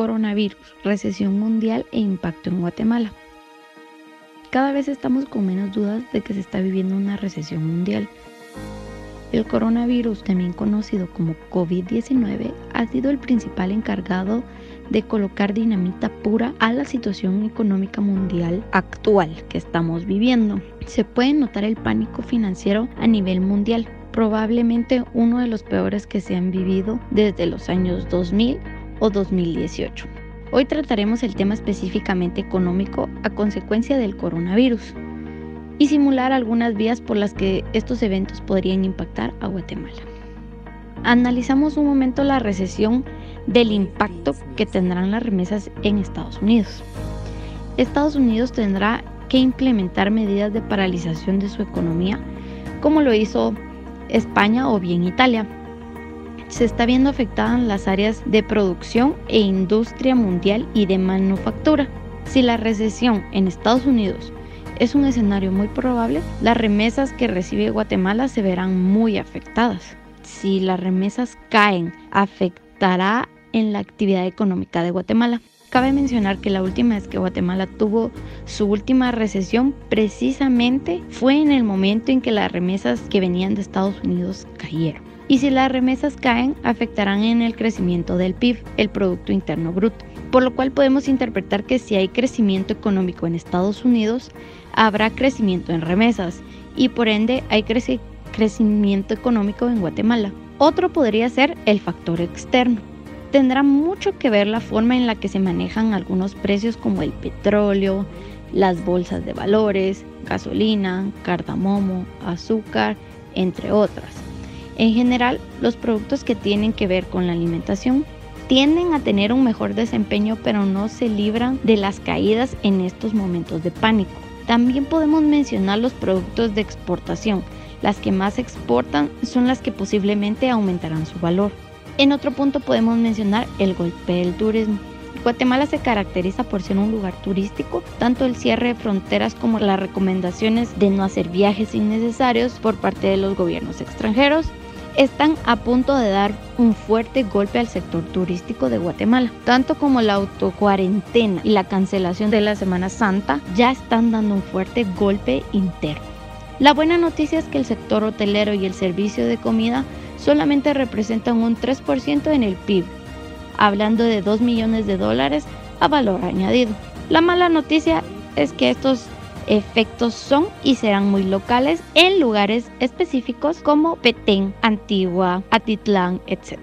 coronavirus, recesión mundial e impacto en Guatemala. Cada vez estamos con menos dudas de que se está viviendo una recesión mundial. El coronavirus, también conocido como COVID-19, ha sido el principal encargado de colocar dinamita pura a la situación económica mundial actual que estamos viviendo. Se puede notar el pánico financiero a nivel mundial, probablemente uno de los peores que se han vivido desde los años 2000 o 2018. Hoy trataremos el tema específicamente económico a consecuencia del coronavirus y simular algunas vías por las que estos eventos podrían impactar a Guatemala. Analizamos un momento la recesión del impacto que tendrán las remesas en Estados Unidos. Estados Unidos tendrá que implementar medidas de paralización de su economía, como lo hizo España o bien Italia. Se está viendo afectadas las áreas de producción e industria mundial y de manufactura. Si la recesión en Estados Unidos es un escenario muy probable, las remesas que recibe Guatemala se verán muy afectadas. Si las remesas caen, afectará en la actividad económica de Guatemala. Cabe mencionar que la última vez que Guatemala tuvo su última recesión precisamente fue en el momento en que las remesas que venían de Estados Unidos cayeron. Y si las remesas caen, afectarán en el crecimiento del PIB, el Producto Interno Bruto. Por lo cual podemos interpretar que si hay crecimiento económico en Estados Unidos, habrá crecimiento en remesas y por ende hay crecimiento económico en Guatemala. Otro podría ser el factor externo tendrá mucho que ver la forma en la que se manejan algunos precios como el petróleo, las bolsas de valores, gasolina, cardamomo, azúcar, entre otras. En general, los productos que tienen que ver con la alimentación tienden a tener un mejor desempeño pero no se libran de las caídas en estos momentos de pánico. También podemos mencionar los productos de exportación. Las que más exportan son las que posiblemente aumentarán su valor. En otro punto podemos mencionar el golpe del turismo. Guatemala se caracteriza por ser un lugar turístico, tanto el cierre de fronteras como las recomendaciones de no hacer viajes innecesarios por parte de los gobiernos extranjeros están a punto de dar un fuerte golpe al sector turístico de Guatemala, tanto como la autocuarentena y la cancelación de la Semana Santa ya están dando un fuerte golpe interno. La buena noticia es que el sector hotelero y el servicio de comida solamente representan un 3% en el PIB, hablando de 2 millones de dólares a valor añadido. La mala noticia es que estos efectos son y serán muy locales en lugares específicos como Petén, Antigua, Atitlán, etc.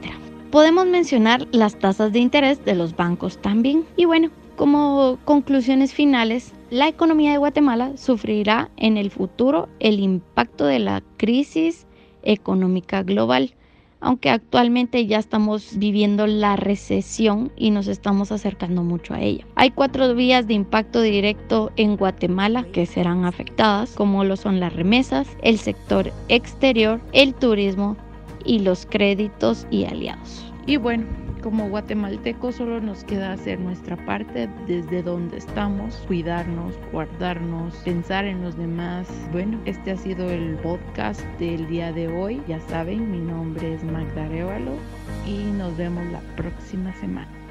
Podemos mencionar las tasas de interés de los bancos también. Y bueno, como conclusiones finales, la economía de Guatemala sufrirá en el futuro el impacto de la crisis económica global, aunque actualmente ya estamos viviendo la recesión y nos estamos acercando mucho a ella. Hay cuatro vías de impacto directo en Guatemala que serán afectadas, como lo son las remesas, el sector exterior, el turismo y los créditos y aliados. Y bueno, como guatemaltecos solo nos queda hacer nuestra parte desde donde estamos, cuidarnos, guardarnos, pensar en los demás. Bueno, este ha sido el podcast del día de hoy. Ya saben, mi nombre es Magda Arevalo y nos vemos la próxima semana.